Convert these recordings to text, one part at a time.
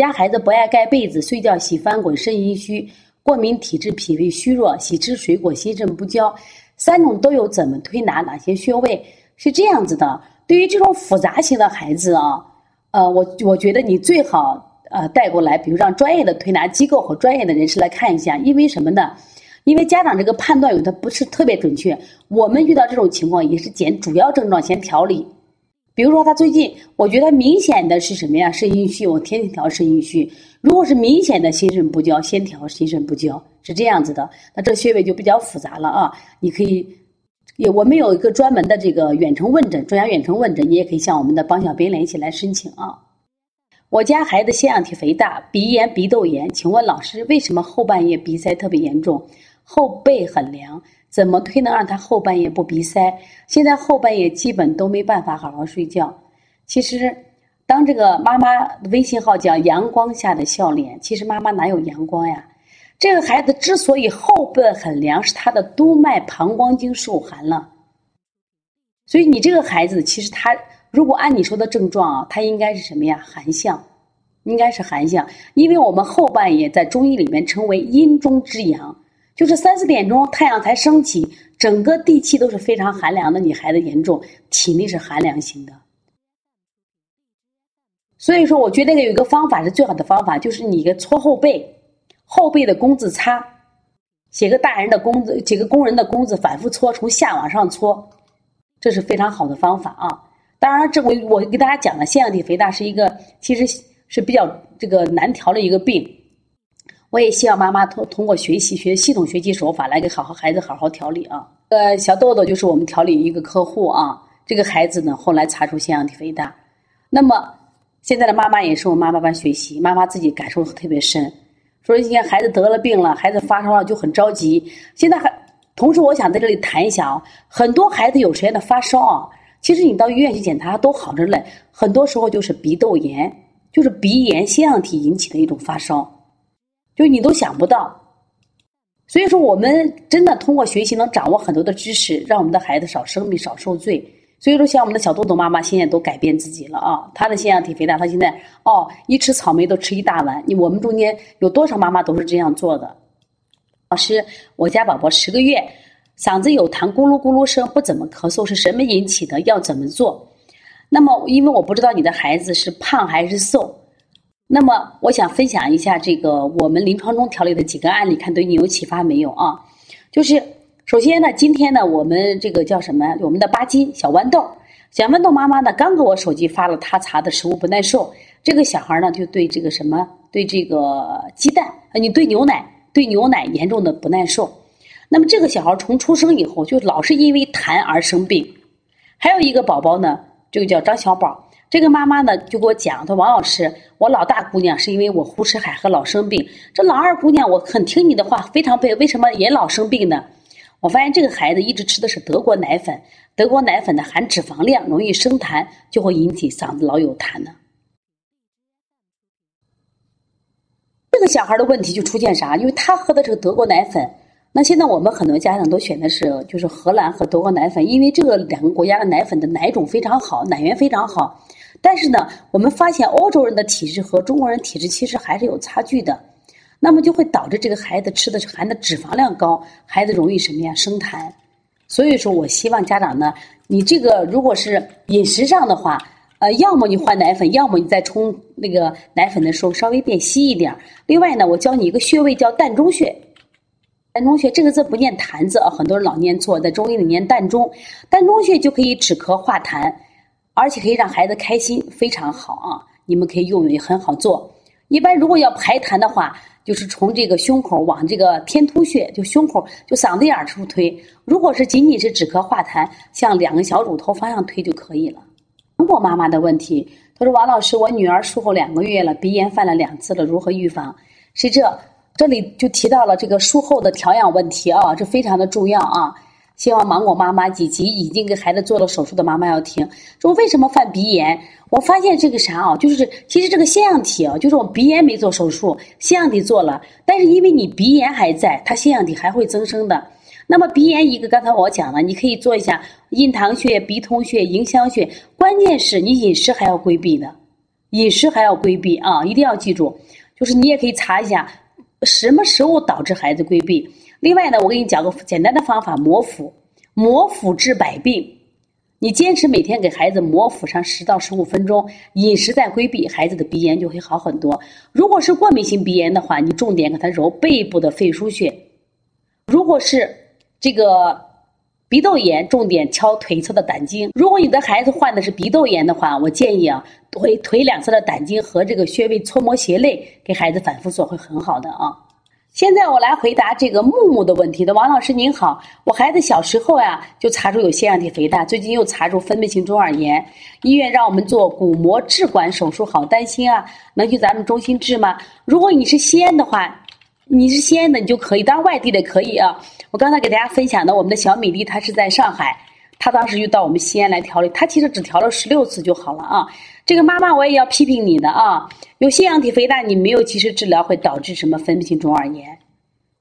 家孩子不爱盖被子，睡觉喜翻滚，肾阴虚，过敏体质，脾胃虚弱，喜吃水果，心肾不交，三种都有，怎么推拿？哪些穴位？是这样子的。对于这种复杂型的孩子啊，呃，我我觉得你最好呃带过来，比如让专业的推拿机构和专业的人士来看一下，因为什么呢？因为家长这个判断有的不是特别准确。我们遇到这种情况也是减主要症状先调理。比如说他最近，我觉得明显的是什么呀？肾阴虚，我天天调肾阴虚。如果是明显的心肾不交，先调心肾不交，是这样子的。那这穴位就比较复杂了啊，你可以。有我们有一个专门的这个远程问诊，专家远程问诊，你也可以向我们的帮小编联系来申请啊。我家孩子腺样体肥大，鼻炎、鼻窦炎，请问老师为什么后半夜鼻塞特别严重，后背很凉？怎么推能让他后半夜不鼻塞？现在后半夜基本都没办法好好睡觉。其实，当这个妈妈微信号叫“阳光下的笑脸”，其实妈妈哪有阳光呀？这个孩子之所以后背很凉，是他的督脉膀胱经受寒了。所以你这个孩子，其实他如果按你说的症状啊，他应该是什么呀？寒象，应该是寒象。因为我们后半夜在中医里面称为阴中之阳，就是三四点钟太阳才升起，整个地气都是非常寒凉的。你孩子严重体内是寒凉型的。所以说，我觉得有一个方法是最好的方法，就是你一个搓后背。后背的工字擦，写个大人的工字，几个工人的工字，反复搓，从下往上搓，这是非常好的方法啊。当然，这我我给大家讲了，腺样体肥大是一个其实是比较这个难调的一个病。我也希望妈妈通通过学习学系统学习手法来给好好孩子好好调理啊。呃，小豆豆就是我们调理一个客户啊，这个孩子呢后来查出腺样体肥大，那么现在的妈妈也是我妈妈班学习，妈妈自己感受特别深。说一些孩子得了病了，孩子发烧了就很着急。现在还，同时我想在这里谈一下啊，很多孩子有时间的发烧啊，其实你到医院去检查都好着嘞。很多时候就是鼻窦炎，就是鼻炎腺样体引起的一种发烧，就你都想不到。所以说，我们真的通过学习能掌握很多的知识，让我们的孩子少生病、少受罪。所以说，像我们的小豆豆妈妈现在都改变自己了啊！她的腺样体肥大，她现在哦，一吃草莓都吃一大碗。你我们中间有多少妈妈都是这样做的？老师，我家宝宝十个月，嗓子有痰，咕噜咕噜声，不怎么咳嗽，是什么引起的？要怎么做？那么，因为我不知道你的孩子是胖还是瘦，那么我想分享一下这个我们临床中调理的几个案例，看对你有启发没有啊？就是。首先呢，今天呢，我们这个叫什么？我们的巴金小豌豆，小豌豆妈妈呢，刚给我手机发了她查的食物不耐受。这个小孩呢，就对这个什么，对这个鸡蛋啊，你对牛奶，对牛奶严重的不耐受。那么这个小孩从出生以后就老是因为痰而生病。还有一个宝宝呢，这个叫张小宝，这个妈妈呢就给我讲，她说王老师，我老大姑娘是因为我胡吃海喝老生病，这老二姑娘我很听你的话，非常配，为什么也老生病呢？我发现这个孩子一直吃的是德国奶粉，德国奶粉的含脂肪量容易生痰，就会引起嗓子老有痰呢。这个小孩的问题就出现啥？因为他喝的这个德国奶粉，那现在我们很多家长都选的是就是荷兰和德国奶粉，因为这个两个国家的奶粉的奶种非常好，奶源非常好。但是呢，我们发现欧洲人的体质和中国人体质其实还是有差距的。那么就会导致这个孩子吃的含的脂肪量高，孩子容易什么呀生痰。所以说我希望家长呢，你这个如果是饮食上的话，呃，要么你换奶粉，要么你在冲那个奶粉的时候稍微变稀一点。另外呢，我教你一个穴位叫膻中穴。膻中穴这个字不念痰字啊，很多人老念错，在中医里念膻中。膻中穴就可以止咳化痰，而且可以让孩子开心，非常好啊！你们可以用，也很好做。一般如果要排痰的话。就是从这个胸口往这个天突穴，就胸口就嗓子眼儿处推。如果是仅仅是止咳化痰，向两个小乳头方向推就可以了。中国妈妈的问题，她说：“王老师，我女儿术后两个月了，鼻炎犯了两次了，如何预防？”是这，这里就提到了这个术后的调养问题啊，这非常的重要啊。希望芒果妈妈以及已经给孩子做了手术的妈妈要听。说为什么犯鼻炎？我发现这个啥啊，就是其实这个腺样体啊，就是我鼻炎没做手术，腺样体做了，但是因为你鼻炎还在，它腺样体还会增生的。那么鼻炎一个，刚才我讲了，你可以做一下印堂穴、鼻通穴、迎香穴，关键是你饮食还要规避的。饮食还要规避啊，一定要记住。就是你也可以查一下什么食物导致孩子规避。另外呢，我给你讲个简单的方法，摩腹，摩腹治百病。你坚持每天给孩子摩腹上十到十五分钟，饮食再规避，孩子的鼻炎就会好很多。如果是过敏性鼻炎的话，你重点给他揉背部的肺腧穴；如果是这个鼻窦炎，重点敲腿侧的胆经。如果你的孩子患的是鼻窦炎的话，我建议啊，腿腿两侧的胆经和这个穴位搓摩斜肋，给孩子反复做会很好的啊。现在我来回答这个木木的问题的王老师您好，我孩子小时候呀就查出有腺样体肥大，最近又查出分泌性中耳炎，医院让我们做骨膜置管手术，好担心啊，能去咱们中心治吗？如果你是西安的话，你是西安的你就可以，当然外地的可以啊。我刚才给大家分享的我们的小米粒，她是在上海，她当时就到我们西安来调理，她其实只调了十六次就好了啊。这个妈妈我也要批评你的啊。有腺样体肥大，你没有及时治疗，会导致什么分泌性中耳炎？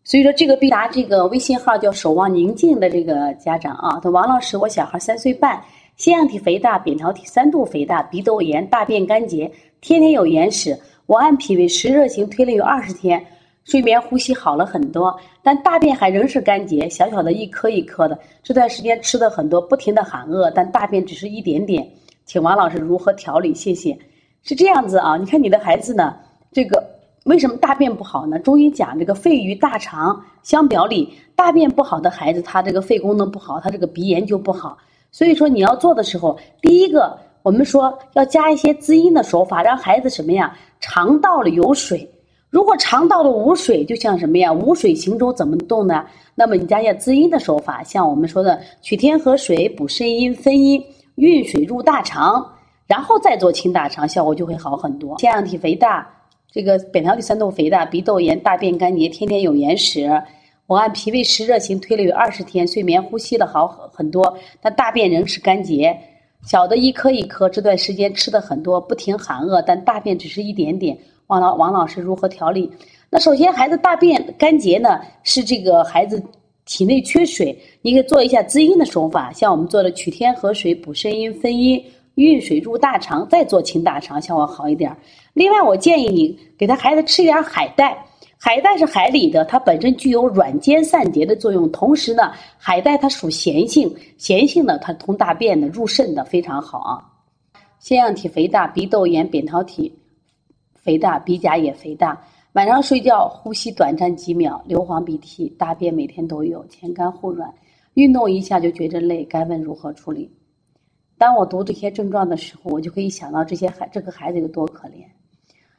所以说，这个必答这个微信号叫“守望宁静”的这个家长啊，他王老师，我小孩三岁半，腺样体肥大、扁桃体三度肥大、鼻窦炎、大便干结，天天有眼屎。我按脾胃湿热型推了有二十天，睡眠呼吸好了很多，但大便还仍是干结，小小的一颗一颗的。这段时间吃的很多，不停的喊饿，但大便只是一点点。请王老师如何调理？谢谢。是这样子啊，你看你的孩子呢，这个为什么大便不好呢？中医讲这个肺与大肠相表里，大便不好的孩子，他这个肺功能不好，他这个鼻炎就不好。所以说你要做的时候，第一个我们说要加一些滋阴的手法，让孩子什么呀？肠道里有水。如果肠道的无水，就像什么呀？无水行舟怎么动呢？那么你加一些滋阴的手法，像我们说的取天河水补肾阴分阴，运水入大肠。然后再做清大肠，效果就会好很多。腺样体肥大，这个扁桃体酸度肥大、鼻窦炎、大便干结，天天有眼屎。我按脾胃湿热型推了有二十天，睡眠呼吸的好很多，但大便仍是干结，小的一颗一颗。这段时间吃的很多，不停喊饿，但大便只是一点点。王老王老师如何调理？那首先孩子大便干结呢，是这个孩子体内缺水，你可以做一下滋阴的手法，像我们做的取天河水补肾阴分阴。运水入大肠，再做清大肠，效果好一点。另外，我建议你给他孩子吃一点海带，海带是海里的，它本身具有软坚散结的作用。同时呢，海带它属咸性，咸性的它通大便的，入肾的非常好啊。腺样体肥大、鼻窦炎、扁桃体肥大、鼻甲也肥大，晚上睡觉呼吸短暂几秒，流黄鼻涕，大便每天都有，前干后软，运动一下就觉着累，该问如何处理？当我读这些症状的时候，我就可以想到这些孩这个孩子有多可怜。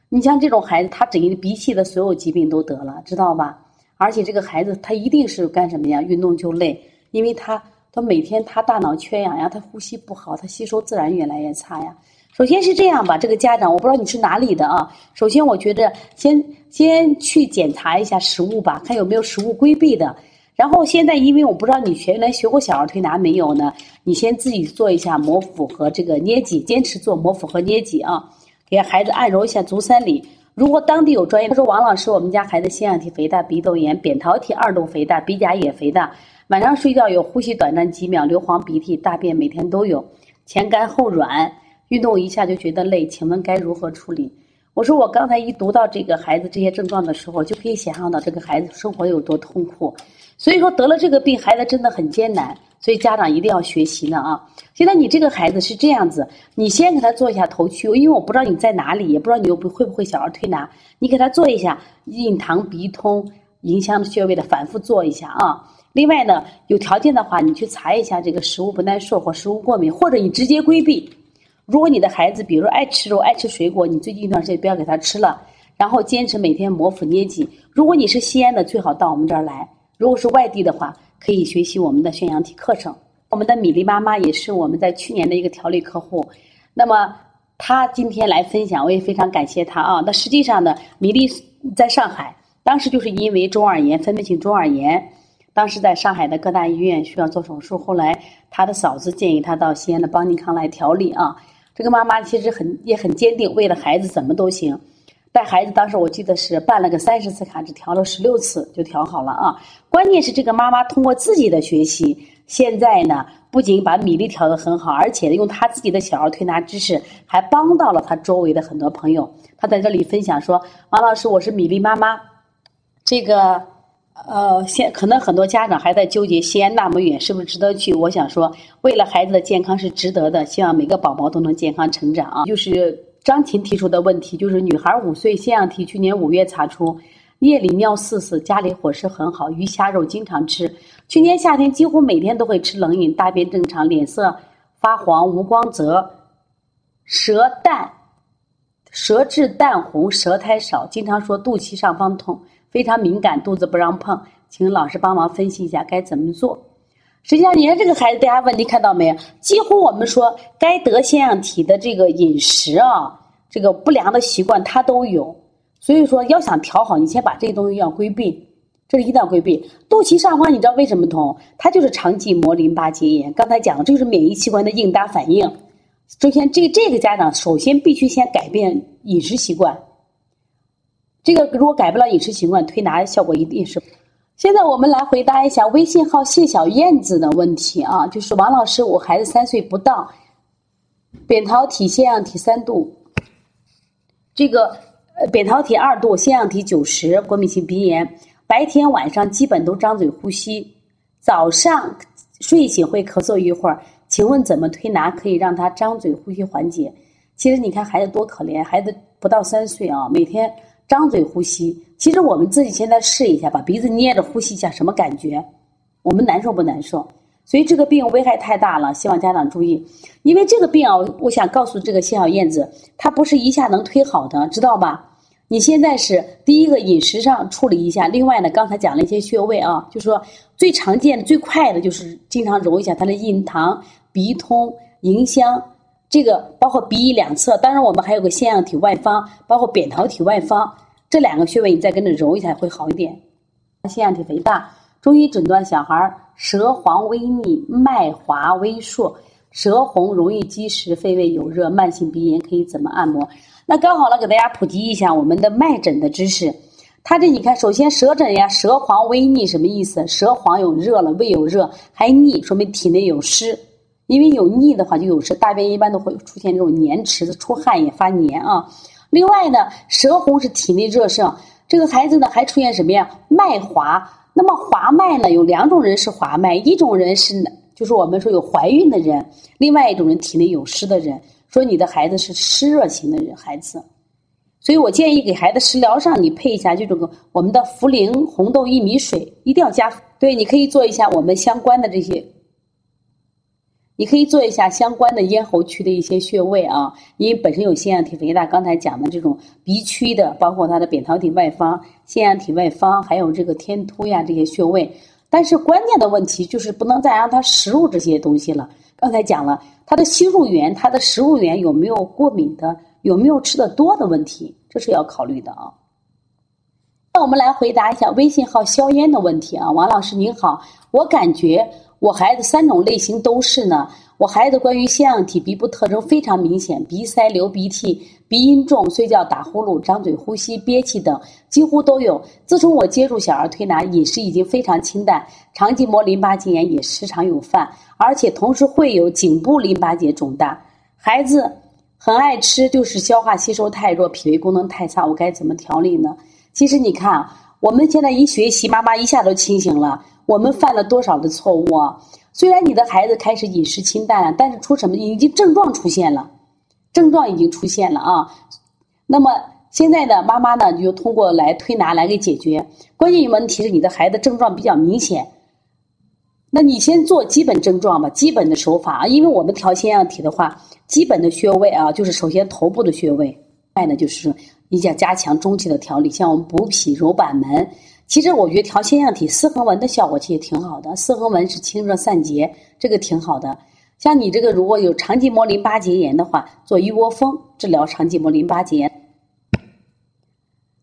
你像这种孩子，他整个鼻系的所有疾病都得了，知道吧？而且这个孩子他一定是干什么呀？运动就累，因为他他每天他大脑缺氧呀，他呼吸不好，他吸收自然越来越差呀。首先是这样吧，这个家长我不知道你是哪里的啊。首先我觉得先先去检查一下食物吧，看有没有食物规避的。然后现在，因为我不知道你学来学过小儿推拿没有呢？你先自己做一下摩腹和这个捏脊，坚持做摩腹和捏脊啊，给孩子按揉一下足三里。如果当地有专业，他说王老师，我们家孩子腺样体肥大、鼻窦炎、扁桃体二度肥大、鼻甲也肥大，晚上睡觉有呼吸短暂几秒、流黄鼻涕、大便每天都有，前干后软，运动一下就觉得累，请问该如何处理？我说我刚才一读到这个孩子这些症状的时候，就可以想象到这个孩子生活有多痛苦。所以说得了这个病，孩子真的很艰难，所以家长一定要学习呢啊！现在你这个孩子是这样子，你先给他做一下头区，因为我不知道你在哪里，也不知道你又不会不会小儿推拿，你给他做一下印堂鼻通迎香穴位的反复做一下啊。另外呢，有条件的话，你去查一下这个食物不耐受或食物过敏，或者你直接规避。如果你的孩子比如爱吃肉、爱吃水果，你最近一段时间不要给他吃了，然后坚持每天摩腹捏脊。如果你是西安的，最好到我们这儿来。如果是外地的话，可以学习我们的宣阳体课程。我们的米粒妈妈也是我们在去年的一个调理客户，那么她今天来分享，我也非常感谢她啊。那实际上呢，米粒在上海，当时就是因为中耳炎，分泌性中耳炎，当时在上海的各大医院需要做手术，后来她的嫂子建议她到西安的邦尼康来调理啊。这个妈妈其实很也很坚定，为了孩子怎么都行。带孩子当时我记得是办了个三十次卡，只调了十六次就调好了啊！关键是这个妈妈通过自己的学习，现在呢不仅把米粒调的很好，而且用他自己的小儿推拿知识，还帮到了他周围的很多朋友。他在这里分享说：“王老师，我是米粒妈妈，这个呃，现可能很多家长还在纠结西安那么远是不是值得去。我想说，为了孩子的健康是值得的，希望每个宝宝都能健康成长啊。”就是张琴提出的问题，就是女孩五岁，腺样体去年五月查出。夜里尿四次，家里伙食很好，鱼虾肉经常吃。去年夏天几乎每天都会吃冷饮，大便正常，脸色发黄，无光泽，舌淡，舌质淡红，舌苔少，经常说肚脐上方痛，非常敏感，肚子不让碰。请老师帮忙分析一下该怎么做。实际上，你看这个孩子，大家问题看到没有？几乎我们说该得腺样体的这个饮食啊，这个不良的习惯他都有。所以说，要想调好，你先把这些东西要规避，这是一定要规避。肚脐上方，你知道为什么痛？它就是肠系膜淋巴结炎。刚才讲的，这就是免疫器官的应答反应。首先，这这个家长首先必须先改变饮食习惯。这个如果改不了饮食习惯，推拿效果一定是。现在我们来回答一下微信号谢小燕子的问题啊，就是王老师，我孩子三岁不到，扁桃体腺样体三度，这个呃。扁桃体二度，腺样体九十，过敏性鼻炎，白天晚上基本都张嘴呼吸，早上睡醒会咳嗽一会儿。请问怎么推拿可以让他张嘴呼吸缓解？其实你看孩子多可怜，孩子不到三岁啊，每天张嘴呼吸。其实我们自己现在试一下，把鼻子捏着呼吸一下，什么感觉？我们难受不难受？所以这个病危害太大了，希望家长注意。因为这个病啊，我想告诉这个谢小燕子，它不是一下能推好的，知道吧？你现在是第一个饮食上处理一下，另外呢，刚才讲了一些穴位啊，就是说最常见的、最快的就是经常揉一下他的印堂、鼻通、迎香，这个包括鼻翼两侧。当然，我们还有个腺样体外方，包括扁桃体外方这两个穴位，你再跟着揉一下会好一点。腺样体肥大，中医诊断小孩舌黄微腻、脉滑微数、舌红容易积食、肺胃有热、慢性鼻炎，可以怎么按摩？那刚好呢，给大家普及一下我们的脉诊的知识。它这你看，首先舌诊呀，舌黄微腻什么意思？舌黄有热了，胃有热，还腻，说明体内有湿。因为有腻的话就有湿，大便一般都会出现这种黏池子，出汗也发黏啊。另外呢，舌红是体内热盛，这个孩子呢还出现什么呀？脉滑。那么滑脉呢，有两种人是滑脉，一种人是就是我们说有怀孕的人，另外一种人体内有湿的人。说你的孩子是湿热型的人孩子，所以我建议给孩子食疗上你配一下就这个我们的茯苓红豆薏米水，一定要加。对，你可以做一下我们相关的这些，你可以做一下相关的咽喉区的一些穴位啊，因为本身有腺样体肥大，刚才讲的这种鼻区的，包括它的扁桃体外方、腺样体外方，还有这个天突呀这些穴位。但是关键的问题就是不能再让他食入这些东西了。刚才讲了。他的吸入源，他的食物源有没有过敏的，有没有吃的多的问题，这是要考虑的啊。那我们来回答一下微信号消烟的问题啊，王老师您好，我感觉我孩子三种类型都是呢。我孩子关于腺样体鼻部特征非常明显，鼻塞、流鼻涕、鼻音重、睡觉打呼噜、张嘴呼吸、憋气等几乎都有。自从我接触小儿推拿，饮食已经非常清淡，肠系膜淋巴结炎也时常有犯，而且同时会有颈部淋巴结肿大。孩子很爱吃，就是消化吸收太弱，脾胃功能太差，我该怎么调理呢？其实你看，我们现在一学习，妈妈一下都清醒了。我们犯了多少的错误啊？虽然你的孩子开始饮食清淡了，但是出什么已经症状出现了，症状已经出现了啊。那么现在呢，妈妈呢就通过来推拿来给解决。关键问题是你的孩子症状比较明显，那你先做基本症状吧，基本的手法啊。因为我们调腺样体的话，基本的穴位啊，就是首先头部的穴位，外呢就是你想加强中气的调理，像我们补脾揉板门。其实我觉得调腺样体四横纹的效果其实挺好的，四横纹是清热散结，这个挺好的。像你这个如果有肠系膜淋巴结炎的话，做一窝蜂治疗肠系膜淋巴结炎。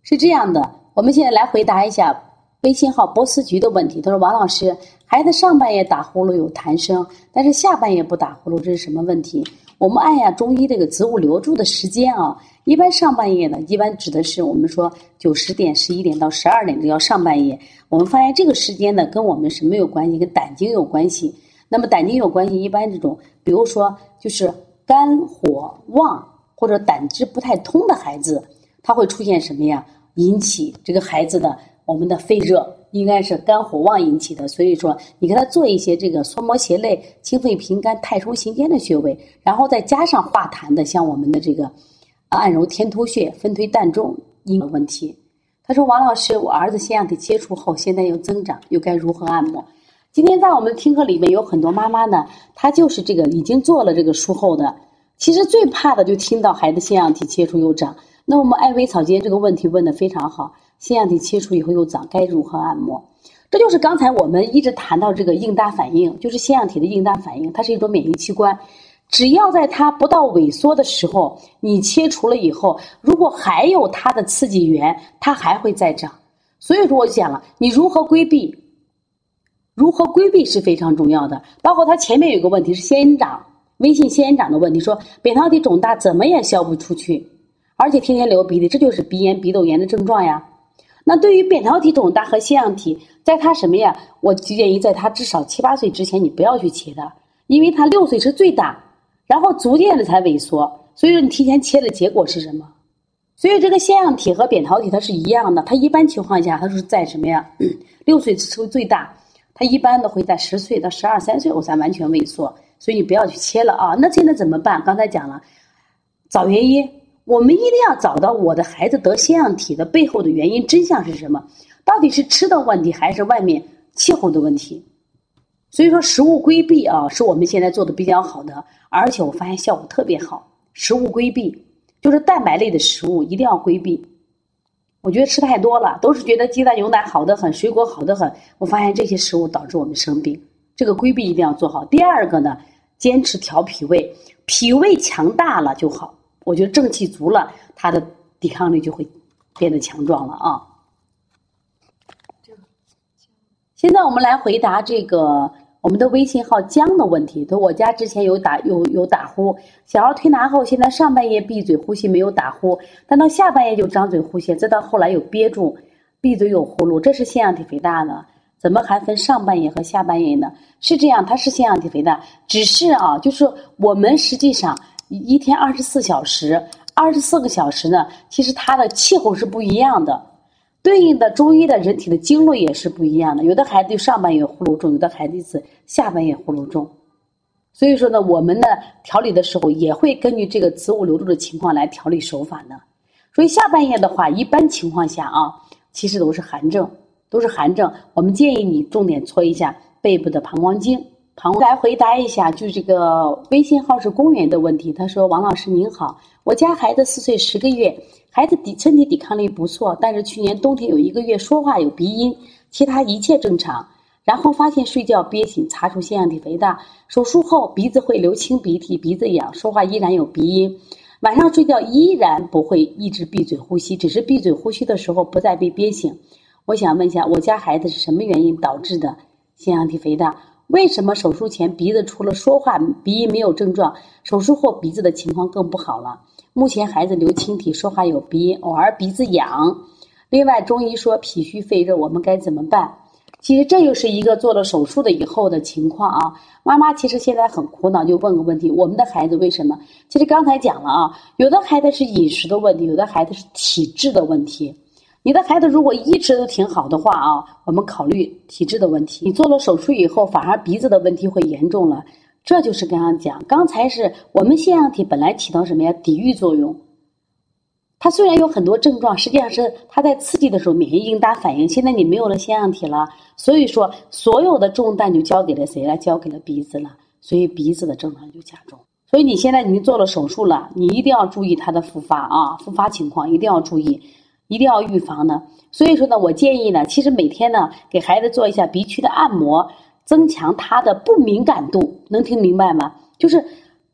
是这样的，我们现在来回答一下微信号波斯菊的问题。他说：“王老师，孩子上半夜打呼噜有痰声，但是下半夜不打呼噜，这是什么问题？”我们按呀中医这个植物流注的时间啊，一般上半夜呢，一般指的是我们说九十点、十一点到十二点这叫上半夜。我们发现这个时间呢，跟我们什么有关系？跟胆经有关系。那么胆经有关系，一般这种，比如说就是肝火旺或者胆汁不太通的孩子，他会出现什么呀？引起这个孩子的我们的肺热，应该是肝火旺引起的。所以说，你给他做一些这个缩摩胁肋、清肺平肝、太冲行间的穴位，然后再加上化痰的，像我们的这个按揉天突穴、分推膻中，应有问题。他说：“王老师，我儿子腺样体切除后，现在又增长，又该如何按摩？”今天在我们听课里面有很多妈妈呢，她就是这个已经做了这个术后的，其实最怕的就听到孩子腺样体切除又长。那我们艾薇草今天这个问题问的非常好，腺样体切除以后又长，该如何按摩？这就是刚才我们一直谈到这个应答反应，就是腺样体的应答反应，它是一种免疫器官。只要在它不到萎缩的时候，你切除了以后，如果还有它的刺激源，它还会再长。所以说，我讲了，你如何规避，如何规避是非常重要的。包括它前面有个问题是仙人掌，微信仙人掌的问题，说扁桃体肿大怎么也消不出去，而且天天流鼻涕，这就是鼻炎、鼻窦炎的症状呀。那对于扁桃体肿大和腺样体，在它什么呀？我建议在它至少七八岁之前，你不要去切的，因为它六岁是最大。然后逐渐的才萎缩，所以说你提前切的结果是什么？所以这个腺样体和扁桃体它是一样的，它一般情况下它是在什么呀？六岁是最大，它一般的会在十岁到十二三岁我才完全萎缩，所以你不要去切了啊。那现在怎么办？刚才讲了，找原因，我们一定要找到我的孩子得腺样体的背后的原因真相是什么？到底是吃的问题还是外面气候的问题？所以说，食物规避啊，是我们现在做的比较好的，而且我发现效果特别好。食物规避就是蛋白类的食物一定要规避。我觉得吃太多了，都是觉得鸡蛋牛奶好的很，水果好的很。我发现这些食物导致我们生病，这个规避一定要做好。第二个呢，坚持调脾胃，脾胃强大了就好。我觉得正气足了，它的抵抗力就会变得强壮了啊。现在我们来回答这个我们的微信号江的问题。说我家之前有打有有打呼，小儿推拿后，现在上半夜闭嘴呼吸没有打呼，但到下半夜就张嘴呼吸，再到后来有憋住，闭嘴有呼噜，这是腺样体肥大呢？怎么还分上半夜和下半夜呢？是这样，它是腺样体肥大，只是啊，就是我们实际上一天二十四小时，二十四个小时呢，其实它的气候是不一样的。对应的中医的人体的经络也是不一样的，有的孩子就上半夜呼噜重，有的孩子是下半夜呼噜重。所以说呢，我们呢调理的时候也会根据这个子午流注的情况来调理手法呢。所以下半夜的话，一般情况下啊，其实都是寒症，都是寒症。我们建议你重点搓一下背部的膀胱经。来回答一下，就这个微信号是公园的问题。他说：“王老师您好，我家孩子四岁十个月。”孩子抵身体抵抗力不错，但是去年冬天有一个月说话有鼻音，其他一切正常。然后发现睡觉憋醒，查出腺样体肥大。手术后鼻子会流清鼻涕，鼻子痒，说话依然有鼻音。晚上睡觉依然不会一直闭嘴呼吸，只是闭嘴呼吸的时候不再被憋醒。我想问一下，我家孩子是什么原因导致的腺样体肥大？为什么手术前鼻子除了说话鼻音没有症状，手术后鼻子的情况更不好了？目前孩子流清涕，说话有鼻音，偶尔鼻子痒。另外，中医说脾虚肺热，我们该怎么办？其实这又是一个做了手术的以后的情况啊。妈妈其实现在很苦恼，就问个问题：我们的孩子为什么？其实刚才讲了啊，有的孩子是饮食的问题，有的孩子是体质的问题。你的孩子如果一直都挺好的话啊，我们考虑体质的问题。你做了手术以后，反而鼻子的问题会严重了。这就是刚刚讲，刚才是我们腺样体本来起到什么呀？抵御作用。它虽然有很多症状，实际上是它在刺激的时候免疫应答反应。现在你没有了腺样体了，所以说所有的重担就交给了谁了？交给了鼻子了，所以鼻子的症状就加重。所以你现在已经做了手术了，你一定要注意它的复发啊，复发情况一定要注意，一定要预防呢。所以说呢，我建议呢，其实每天呢给孩子做一下鼻区的按摩。增强他的不敏感度，能听明白吗？就是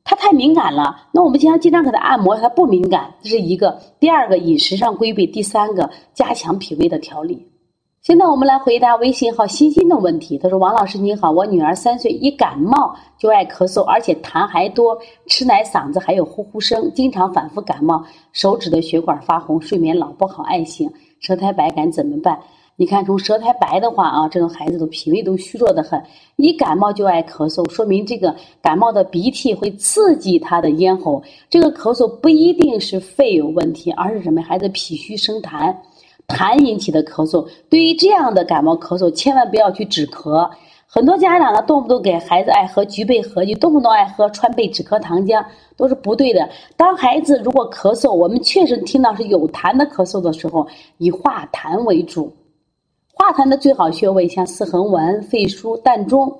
他太敏感了，那我们经常经常给他按摩，他不敏感，这是一个。第二个，饮食上规避；第三个，加强脾胃的调理。现在我们来回答微信号欣欣的问题。他说：“王老师你好，我女儿三岁，一感冒就爱咳嗽，而且痰还多，吃奶嗓子还有呼呼声，经常反复感冒，手指的血管发红，睡眠老不好，爱醒，舌苔白，该怎么办？”你看，从舌苔白的话啊，这种孩子的脾胃都虚弱的很，一感冒就爱咳嗽，说明这个感冒的鼻涕会刺激他的咽喉。这个咳嗽不一定是肺有问题，而是什么？孩子脾虚生痰。痰引起的咳嗽，对于这样的感冒咳嗽，千万不要去止咳。很多家长呢，动不动给孩子爱喝菊贝合剂，动不动爱喝川贝止咳糖浆，都是不对的。当孩子如果咳嗽，我们确实听到是有痰的咳嗽的时候，以化痰为主。化痰的最好穴位像四横纹、肺腧、膻中。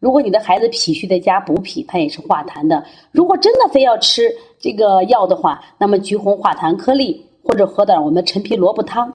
如果你的孩子脾虚，在加补脾，它也是化痰的。如果真的非要吃这个药的话，那么橘红化痰颗粒，或者喝点我们陈皮萝卜汤。